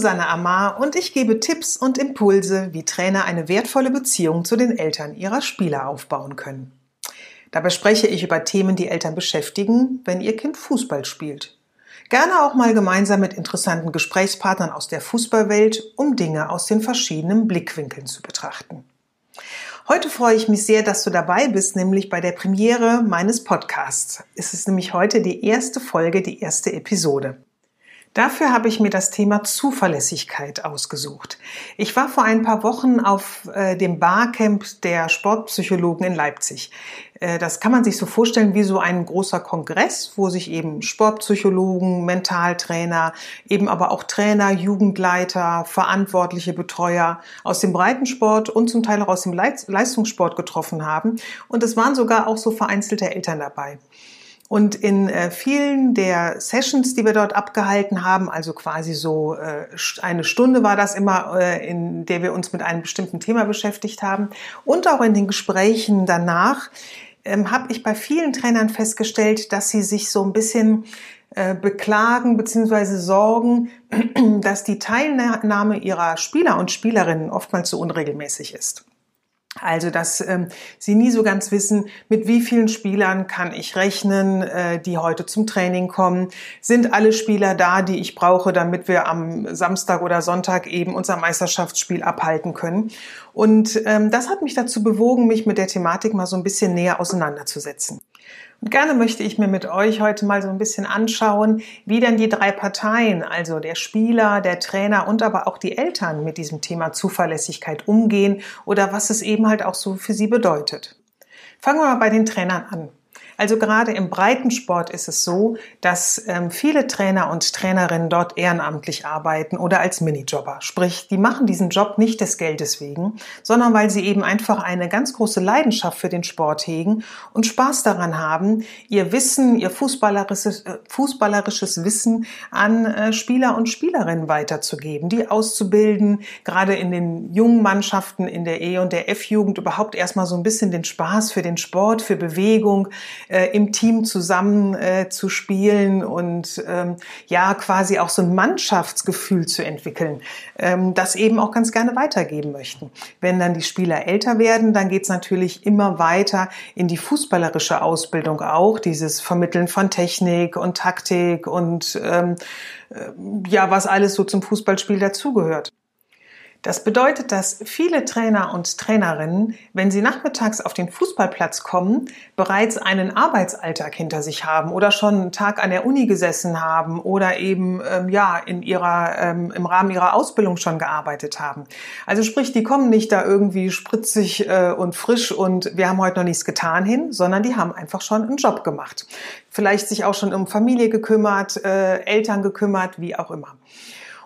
Susanne Amar und ich gebe Tipps und Impulse, wie Trainer eine wertvolle Beziehung zu den Eltern ihrer Spieler aufbauen können. Dabei spreche ich über Themen, die Eltern beschäftigen, wenn ihr Kind Fußball spielt. Gerne auch mal gemeinsam mit interessanten Gesprächspartnern aus der Fußballwelt, um Dinge aus den verschiedenen Blickwinkeln zu betrachten. Heute freue ich mich sehr, dass du dabei bist, nämlich bei der Premiere meines Podcasts. Es ist nämlich heute die erste Folge, die erste Episode. Dafür habe ich mir das Thema Zuverlässigkeit ausgesucht. Ich war vor ein paar Wochen auf äh, dem Barcamp der Sportpsychologen in Leipzig. Äh, das kann man sich so vorstellen wie so ein großer Kongress, wo sich eben Sportpsychologen, Mentaltrainer, eben aber auch Trainer, Jugendleiter, verantwortliche Betreuer aus dem Breitensport und zum Teil auch aus dem Leistungssport getroffen haben. Und es waren sogar auch so vereinzelte Eltern dabei. Und in äh, vielen der Sessions, die wir dort abgehalten haben, also quasi so äh, eine Stunde war das immer, äh, in der wir uns mit einem bestimmten Thema beschäftigt haben, und auch in den Gesprächen danach, ähm, habe ich bei vielen Trainern festgestellt, dass sie sich so ein bisschen äh, beklagen bzw. sorgen, dass die Teilnahme ihrer Spieler und Spielerinnen oftmals so unregelmäßig ist. Also, dass ähm, sie nie so ganz wissen, mit wie vielen Spielern kann ich rechnen, äh, die heute zum Training kommen. Sind alle Spieler da, die ich brauche, damit wir am Samstag oder Sonntag eben unser Meisterschaftsspiel abhalten können? Und ähm, das hat mich dazu bewogen, mich mit der Thematik mal so ein bisschen näher auseinanderzusetzen. Und gerne möchte ich mir mit euch heute mal so ein bisschen anschauen, wie denn die drei Parteien, also der Spieler, der Trainer und aber auch die Eltern mit diesem Thema Zuverlässigkeit umgehen oder was es eben halt auch so für sie bedeutet. Fangen wir mal bei den Trainern an. Also gerade im Breitensport ist es so, dass ähm, viele Trainer und Trainerinnen dort ehrenamtlich arbeiten oder als Minijobber. Sprich, die machen diesen Job nicht des Geldes wegen, sondern weil sie eben einfach eine ganz große Leidenschaft für den Sport hegen und Spaß daran haben, ihr Wissen, ihr fußballerisches, äh, fußballerisches Wissen an äh, Spieler und Spielerinnen weiterzugeben, die auszubilden, gerade in den jungen Mannschaften in der E- und der F-Jugend überhaupt erstmal so ein bisschen den Spaß für den Sport, für Bewegung, äh, im Team zusammen äh, zu spielen und ähm, ja quasi auch so ein Mannschaftsgefühl zu entwickeln, ähm, das eben auch ganz gerne weitergeben möchten. Wenn dann die Spieler älter werden, dann geht es natürlich immer weiter in die fußballerische Ausbildung auch, dieses Vermitteln von Technik und Taktik und ähm, äh, ja, was alles so zum Fußballspiel dazugehört. Das bedeutet, dass viele Trainer und Trainerinnen, wenn sie nachmittags auf den Fußballplatz kommen, bereits einen Arbeitsalltag hinter sich haben oder schon einen Tag an der Uni gesessen haben oder eben ähm, ja in ihrer ähm, im Rahmen ihrer Ausbildung schon gearbeitet haben. Also sprich, die kommen nicht da irgendwie spritzig äh, und frisch und wir haben heute noch nichts getan hin, sondern die haben einfach schon einen Job gemacht. Vielleicht sich auch schon um Familie gekümmert, äh, Eltern gekümmert, wie auch immer.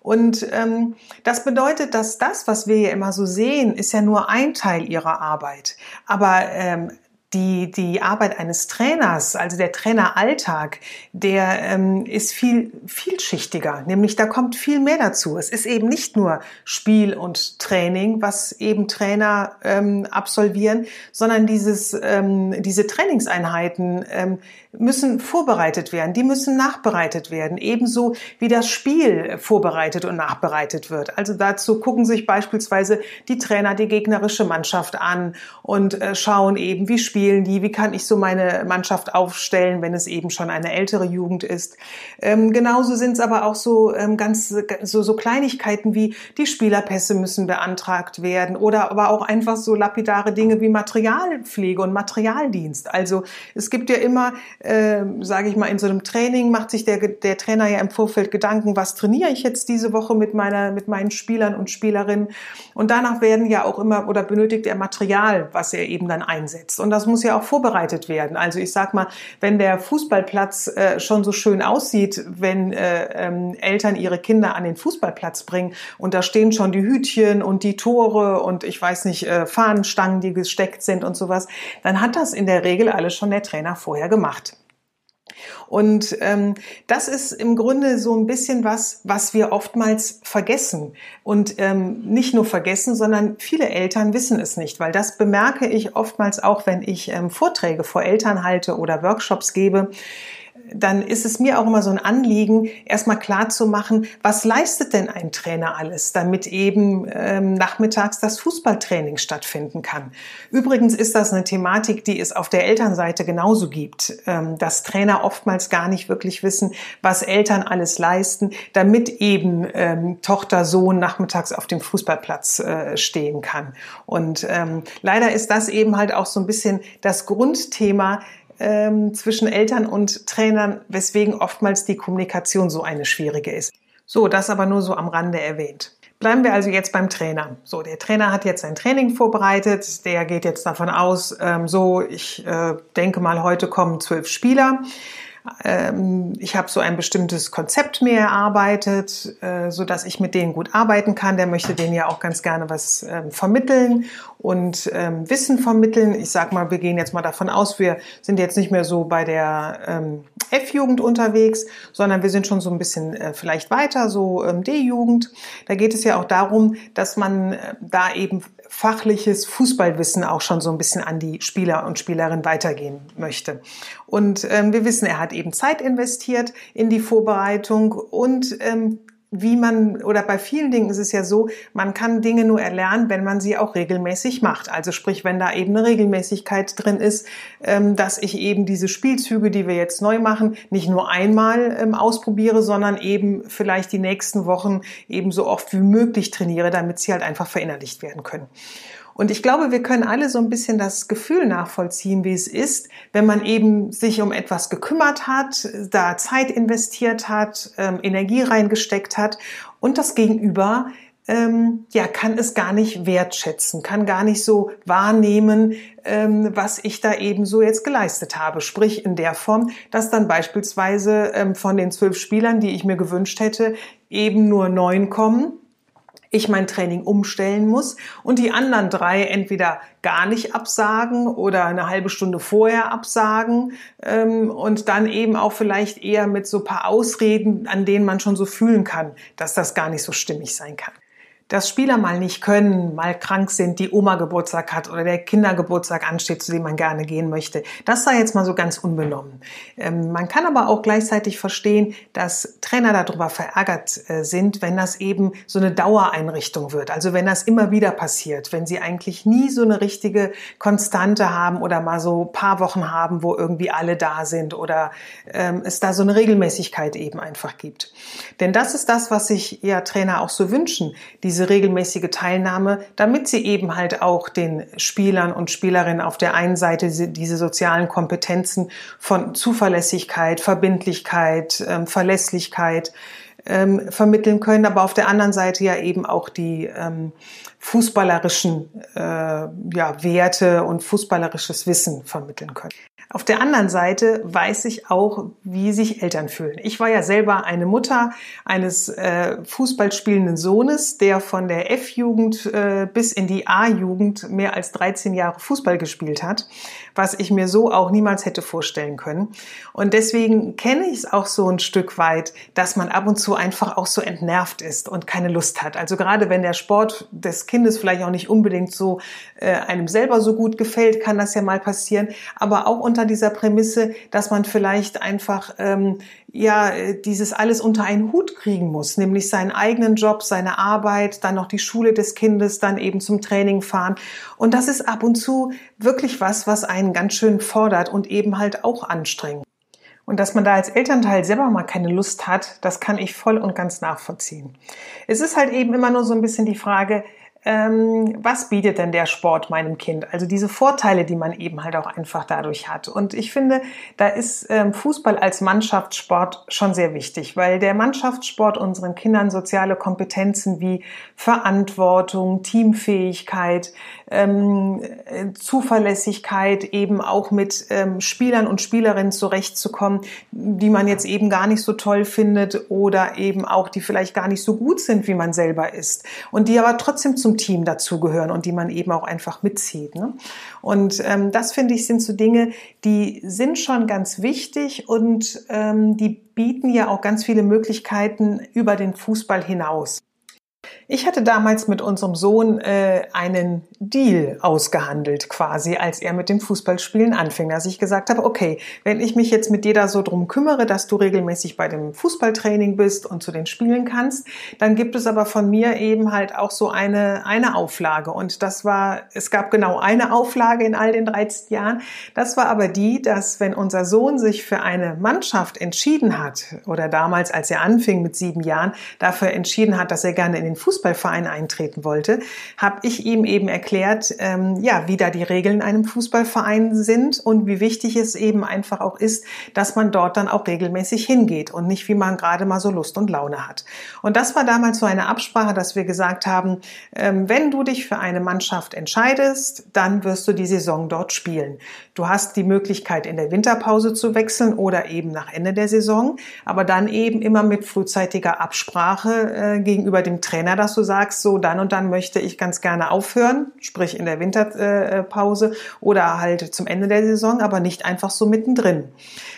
Und ähm, das bedeutet, dass das, was wir ja immer so sehen, ist ja nur ein Teil ihrer Arbeit. Aber ähm, die, die Arbeit eines Trainers, also der Traineralltag, der ähm, ist viel vielschichtiger, nämlich da kommt viel mehr dazu. Es ist eben nicht nur Spiel und Training, was eben Trainer ähm, absolvieren, sondern dieses, ähm, diese Trainingseinheiten ähm, müssen vorbereitet werden, die müssen nachbereitet werden, ebenso wie das Spiel vorbereitet und nachbereitet wird. Also dazu gucken sich beispielsweise die Trainer die gegnerische Mannschaft an und äh, schauen eben, wie spielen die, wie kann ich so meine Mannschaft aufstellen, wenn es eben schon eine ältere Jugend ist. Ähm, genauso sind es aber auch so ähm, ganz so, so Kleinigkeiten wie die Spielerpässe müssen beantragt werden oder aber auch einfach so lapidare Dinge wie Materialpflege und Materialdienst. Also es gibt ja immer äh, sage ich mal, in so einem Training macht sich der, der Trainer ja im Vorfeld Gedanken, was trainiere ich jetzt diese Woche mit meiner, mit meinen Spielern und Spielerinnen. Und danach werden ja auch immer oder benötigt er Material, was er eben dann einsetzt. Und das muss ja auch vorbereitet werden. Also ich sag mal, wenn der Fußballplatz äh, schon so schön aussieht, wenn äh, ähm, Eltern ihre Kinder an den Fußballplatz bringen und da stehen schon die Hütchen und die Tore und ich weiß nicht, äh, Fahnenstangen, die gesteckt sind und sowas, dann hat das in der Regel alles schon der Trainer vorher gemacht. Und ähm, das ist im Grunde so ein bisschen was, was wir oftmals vergessen. Und ähm, nicht nur vergessen, sondern viele Eltern wissen es nicht, weil das bemerke ich oftmals auch, wenn ich ähm, Vorträge vor Eltern halte oder Workshops gebe dann ist es mir auch immer so ein Anliegen, erstmal klar zu machen, was leistet denn ein Trainer alles, damit eben ähm, nachmittags das Fußballtraining stattfinden kann. Übrigens ist das eine Thematik, die es auf der Elternseite genauso gibt, ähm, dass Trainer oftmals gar nicht wirklich wissen, was Eltern alles leisten, damit eben ähm, Tochter, Sohn nachmittags auf dem Fußballplatz äh, stehen kann. Und ähm, leider ist das eben halt auch so ein bisschen das Grundthema, ähm, zwischen Eltern und Trainern, weswegen oftmals die Kommunikation so eine schwierige ist. So, das aber nur so am Rande erwähnt. Bleiben wir also jetzt beim Trainer. So, der Trainer hat jetzt sein Training vorbereitet. Der geht jetzt davon aus, ähm, so, ich äh, denke mal, heute kommen zwölf Spieler. Ähm, ich habe so ein bestimmtes Konzept mir erarbeitet, äh, so dass ich mit denen gut arbeiten kann. Der möchte denen ja auch ganz gerne was ähm, vermitteln und ähm, Wissen vermitteln. Ich sag mal, wir gehen jetzt mal davon aus, wir sind jetzt nicht mehr so bei der F-Jugend unterwegs, sondern wir sind schon so ein bisschen äh, vielleicht weiter, so D-Jugend. Da geht es ja auch darum, dass man äh, da eben fachliches Fußballwissen auch schon so ein bisschen an die Spieler und Spielerinnen weitergehen möchte. Und ähm, wir wissen, er hat eben Zeit investiert in die Vorbereitung und ähm, wie man, oder bei vielen Dingen ist es ja so, man kann Dinge nur erlernen, wenn man sie auch regelmäßig macht. Also sprich, wenn da eben eine Regelmäßigkeit drin ist, ähm, dass ich eben diese Spielzüge, die wir jetzt neu machen, nicht nur einmal ähm, ausprobiere, sondern eben vielleicht die nächsten Wochen eben so oft wie möglich trainiere, damit sie halt einfach verinnerlicht werden können. Und ich glaube, wir können alle so ein bisschen das Gefühl nachvollziehen, wie es ist, wenn man eben sich um etwas gekümmert hat, da Zeit investiert hat, ähm, Energie reingesteckt hat und das Gegenüber ähm, ja, kann es gar nicht wertschätzen, kann gar nicht so wahrnehmen, ähm, was ich da eben so jetzt geleistet habe. Sprich in der Form, dass dann beispielsweise ähm, von den zwölf Spielern, die ich mir gewünscht hätte, eben nur neun kommen ich mein Training umstellen muss und die anderen drei entweder gar nicht absagen oder eine halbe Stunde vorher absagen ähm, und dann eben auch vielleicht eher mit so paar Ausreden, an denen man schon so fühlen kann, dass das gar nicht so stimmig sein kann dass Spieler mal nicht können, mal krank sind, die Oma Geburtstag hat oder der Kindergeburtstag ansteht, zu dem man gerne gehen möchte. Das sei jetzt mal so ganz unbenommen. Ähm, man kann aber auch gleichzeitig verstehen, dass Trainer darüber verärgert äh, sind, wenn das eben so eine Dauereinrichtung wird. Also wenn das immer wieder passiert, wenn sie eigentlich nie so eine richtige Konstante haben oder mal so paar Wochen haben, wo irgendwie alle da sind oder ähm, es da so eine Regelmäßigkeit eben einfach gibt. Denn das ist das, was sich ja Trainer auch so wünschen. Diese diese regelmäßige Teilnahme, damit sie eben halt auch den Spielern und Spielerinnen auf der einen Seite diese sozialen Kompetenzen von Zuverlässigkeit, Verbindlichkeit, ähm, Verlässlichkeit ähm, vermitteln können, aber auf der anderen Seite ja eben auch die ähm, fußballerischen äh, ja, Werte und fußballerisches Wissen vermitteln können. Auf der anderen Seite weiß ich auch, wie sich Eltern fühlen. Ich war ja selber eine Mutter eines äh, Fußballspielenden Sohnes, der von der F-Jugend äh, bis in die A-Jugend mehr als 13 Jahre Fußball gespielt hat, was ich mir so auch niemals hätte vorstellen können. Und deswegen kenne ich es auch so ein Stück weit, dass man ab und zu einfach auch so entnervt ist und keine Lust hat. Also gerade wenn der Sport des Kindes vielleicht auch nicht unbedingt so äh, einem selber so gut gefällt, kann das ja mal passieren. Aber auch unter dieser Prämisse, dass man vielleicht einfach ähm, ja dieses alles unter einen Hut kriegen muss, nämlich seinen eigenen Job, seine Arbeit, dann noch die Schule des Kindes, dann eben zum Training fahren. Und das ist ab und zu wirklich was, was einen ganz schön fordert und eben halt auch anstrengt. Und dass man da als Elternteil selber mal keine Lust hat, das kann ich voll und ganz nachvollziehen. Es ist halt eben immer nur so ein bisschen die Frage, was bietet denn der Sport meinem Kind? Also diese Vorteile, die man eben halt auch einfach dadurch hat. Und ich finde, da ist ähm, Fußball als Mannschaftssport schon sehr wichtig, weil der Mannschaftssport unseren Kindern soziale Kompetenzen wie Verantwortung, Teamfähigkeit, ähm, Zuverlässigkeit, eben auch mit ähm, Spielern und Spielerinnen zurechtzukommen, die man jetzt eben gar nicht so toll findet oder eben auch die vielleicht gar nicht so gut sind, wie man selber ist und die aber trotzdem zum Team dazugehören und die man eben auch einfach mitzieht. Ne? Und ähm, das finde ich sind so Dinge, die sind schon ganz wichtig und ähm, die bieten ja auch ganz viele Möglichkeiten über den Fußball hinaus. Ich hatte damals mit unserem Sohn äh, einen Deal ausgehandelt, quasi, als er mit dem Fußballspielen anfing, dass ich gesagt habe, okay, wenn ich mich jetzt mit dir da so drum kümmere, dass du regelmäßig bei dem Fußballtraining bist und zu den Spielen kannst, dann gibt es aber von mir eben halt auch so eine, eine Auflage. Und das war, es gab genau eine Auflage in all den 13 Jahren. Das war aber die, dass wenn unser Sohn sich für eine Mannschaft entschieden hat, oder damals, als er anfing mit sieben Jahren, dafür entschieden hat, dass er gerne in den Fußball Fußballverein eintreten wollte, habe ich ihm eben erklärt, ähm, ja, wie da die Regeln in einem Fußballverein sind und wie wichtig es eben einfach auch ist, dass man dort dann auch regelmäßig hingeht und nicht, wie man gerade mal so Lust und Laune hat. Und das war damals so eine Absprache, dass wir gesagt haben, ähm, wenn du dich für eine Mannschaft entscheidest, dann wirst du die Saison dort spielen. Du hast die Möglichkeit, in der Winterpause zu wechseln oder eben nach Ende der Saison, aber dann eben immer mit frühzeitiger Absprache äh, gegenüber dem Trainer, dass du sagst, so dann und dann möchte ich ganz gerne aufhören, sprich in der Winterpause oder halt zum Ende der Saison, aber nicht einfach so mittendrin.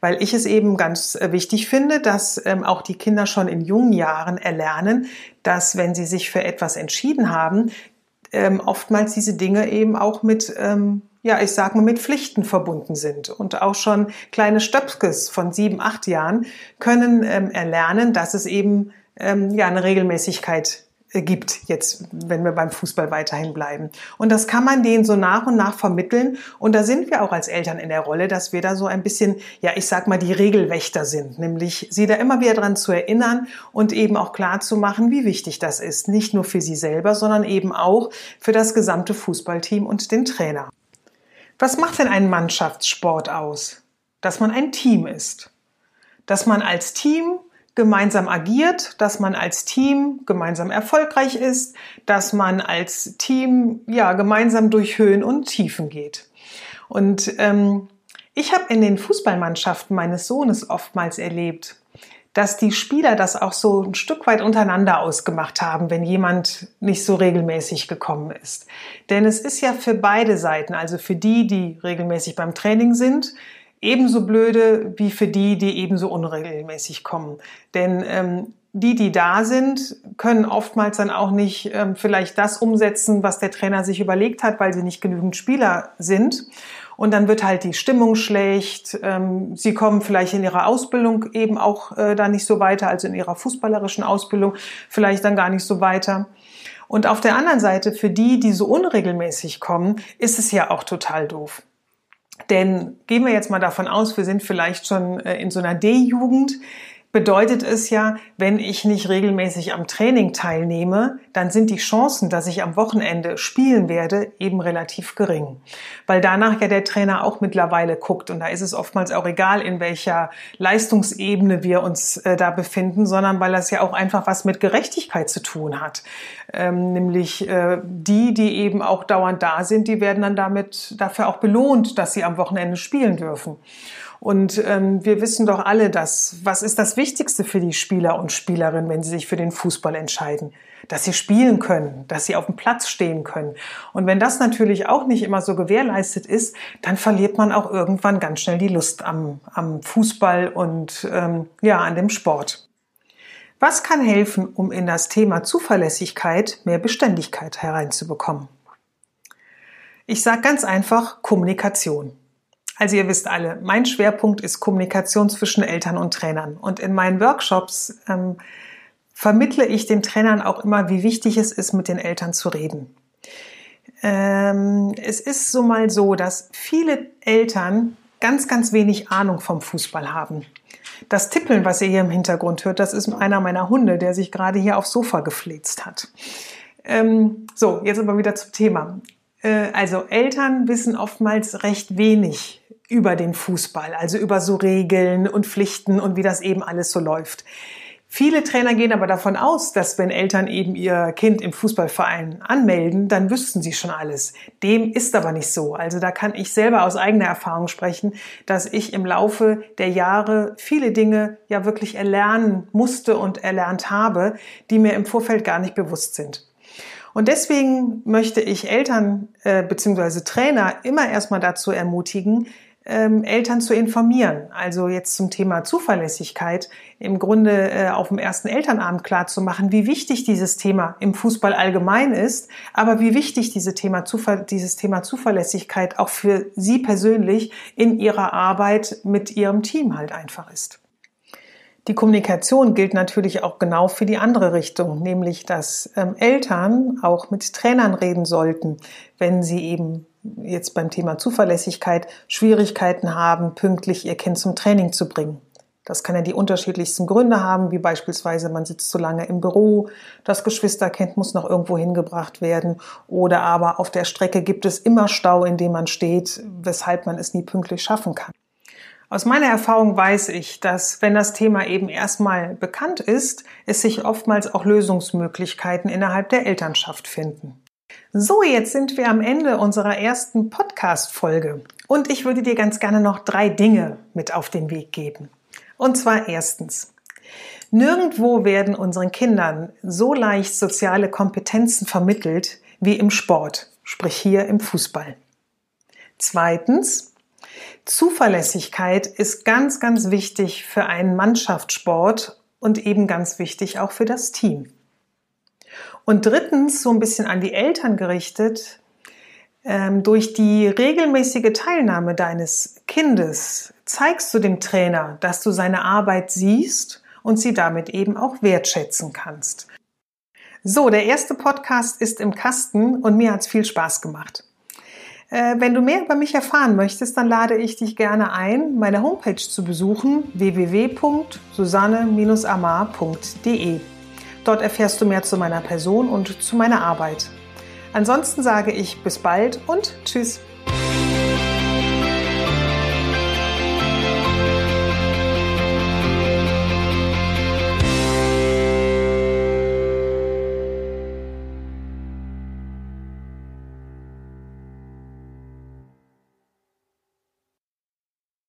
Weil ich es eben ganz wichtig finde, dass ähm, auch die Kinder schon in jungen Jahren erlernen, dass wenn sie sich für etwas entschieden haben, ähm, oftmals diese Dinge eben auch mit ähm, ja, ich sag mal, mit Pflichten verbunden sind. Und auch schon kleine Stöpskes von sieben, acht Jahren können ähm, erlernen, dass es eben ähm, ja eine Regelmäßigkeit gibt, jetzt, wenn wir beim Fußball weiterhin bleiben. Und das kann man denen so nach und nach vermitteln. Und da sind wir auch als Eltern in der Rolle, dass wir da so ein bisschen, ja, ich sag mal, die Regelwächter sind, nämlich sie da immer wieder dran zu erinnern und eben auch klar zu machen, wie wichtig das ist. Nicht nur für sie selber, sondern eben auch für das gesamte Fußballteam und den Trainer. Was macht denn einen Mannschaftssport aus? Dass man ein Team ist. Dass man als Team gemeinsam agiert, dass man als Team gemeinsam erfolgreich ist, dass man als Team ja gemeinsam durch Höhen und Tiefen geht. Und ähm, ich habe in den Fußballmannschaften meines Sohnes oftmals erlebt, dass die Spieler das auch so ein Stück weit untereinander ausgemacht haben, wenn jemand nicht so regelmäßig gekommen ist. Denn es ist ja für beide Seiten, also für die, die regelmäßig beim Training sind, ebenso blöde wie für die, die ebenso unregelmäßig kommen. Denn ähm, die, die da sind, können oftmals dann auch nicht ähm, vielleicht das umsetzen, was der Trainer sich überlegt hat, weil sie nicht genügend Spieler sind. Und dann wird halt die Stimmung schlecht. Ähm, sie kommen vielleicht in ihrer Ausbildung eben auch äh, da nicht so weiter, also in ihrer fußballerischen Ausbildung vielleicht dann gar nicht so weiter. Und auf der anderen Seite, für die, die so unregelmäßig kommen, ist es ja auch total doof. Denn gehen wir jetzt mal davon aus, wir sind vielleicht schon äh, in so einer D-Jugend, bedeutet es ja, wenn ich nicht regelmäßig am Training teilnehme, dann sind die Chancen, dass ich am Wochenende spielen werde, eben relativ gering. Weil danach ja der Trainer auch mittlerweile guckt und da ist es oftmals auch egal, in welcher Leistungsebene wir uns äh, da befinden, sondern weil das ja auch einfach was mit Gerechtigkeit zu tun hat. Ähm, nämlich äh, die, die eben auch dauernd da sind, die werden dann damit dafür auch belohnt, dass sie am Wochenende spielen dürfen. Und ähm, wir wissen doch alle, dass was ist das Wichtigste für die Spieler und Spielerinnen, wenn sie sich für den Fußball entscheiden? Dass sie spielen können, dass sie auf dem Platz stehen können. Und wenn das natürlich auch nicht immer so gewährleistet ist, dann verliert man auch irgendwann ganz schnell die Lust am, am Fußball und ähm, ja an dem Sport. Was kann helfen, um in das Thema Zuverlässigkeit mehr Beständigkeit hereinzubekommen? Ich sage ganz einfach Kommunikation. Also ihr wisst alle, mein Schwerpunkt ist Kommunikation zwischen Eltern und Trainern. Und in meinen Workshops ähm, vermittle ich den Trainern auch immer, wie wichtig es ist, mit den Eltern zu reden. Ähm, es ist so mal so, dass viele Eltern ganz, ganz wenig Ahnung vom Fußball haben. Das Tippeln, was ihr hier im Hintergrund hört, das ist einer meiner Hunde, der sich gerade hier aufs Sofa gefläzt hat. Ähm, so, jetzt aber wieder zum Thema. Äh, also Eltern wissen oftmals recht wenig über den Fußball, also über so Regeln und Pflichten und wie das eben alles so läuft. Viele Trainer gehen aber davon aus, dass wenn Eltern eben ihr Kind im Fußballverein anmelden, dann wüssten sie schon alles. Dem ist aber nicht so. Also da kann ich selber aus eigener Erfahrung sprechen, dass ich im Laufe der Jahre viele Dinge ja wirklich erlernen musste und erlernt habe, die mir im Vorfeld gar nicht bewusst sind. Und deswegen möchte ich Eltern äh, bzw. Trainer immer erstmal dazu ermutigen, ähm, Eltern zu informieren. Also jetzt zum Thema Zuverlässigkeit im Grunde äh, auf dem ersten Elternabend klar zu machen, wie wichtig dieses Thema im Fußball allgemein ist, aber wie wichtig diese Thema Zuver dieses Thema Zuverlässigkeit auch für Sie persönlich in Ihrer Arbeit mit Ihrem Team halt einfach ist. Die Kommunikation gilt natürlich auch genau für die andere Richtung, nämlich dass ähm, Eltern auch mit Trainern reden sollten, wenn sie eben jetzt beim Thema Zuverlässigkeit Schwierigkeiten haben, pünktlich ihr Kind zum Training zu bringen. Das kann ja die unterschiedlichsten Gründe haben, wie beispielsweise man sitzt zu lange im Büro, das Geschwisterkind muss noch irgendwo hingebracht werden oder aber auf der Strecke gibt es immer Stau, in dem man steht, weshalb man es nie pünktlich schaffen kann. Aus meiner Erfahrung weiß ich, dass wenn das Thema eben erstmal bekannt ist, es sich oftmals auch Lösungsmöglichkeiten innerhalb der Elternschaft finden. So, jetzt sind wir am Ende unserer ersten Podcast-Folge und ich würde dir ganz gerne noch drei Dinge mit auf den Weg geben. Und zwar erstens. Nirgendwo werden unseren Kindern so leicht soziale Kompetenzen vermittelt wie im Sport, sprich hier im Fußball. Zweitens, Zuverlässigkeit ist ganz, ganz wichtig für einen Mannschaftssport und eben ganz wichtig auch für das Team. Und drittens, so ein bisschen an die Eltern gerichtet, ähm, durch die regelmäßige Teilnahme deines Kindes zeigst du dem Trainer, dass du seine Arbeit siehst und sie damit eben auch wertschätzen kannst. So, der erste Podcast ist im Kasten und mir hat's viel Spaß gemacht. Äh, wenn du mehr über mich erfahren möchtest, dann lade ich dich gerne ein, meine Homepage zu besuchen www.susanne-amar.de. Dort erfährst du mehr zu meiner Person und zu meiner Arbeit. Ansonsten sage ich bis bald und tschüss.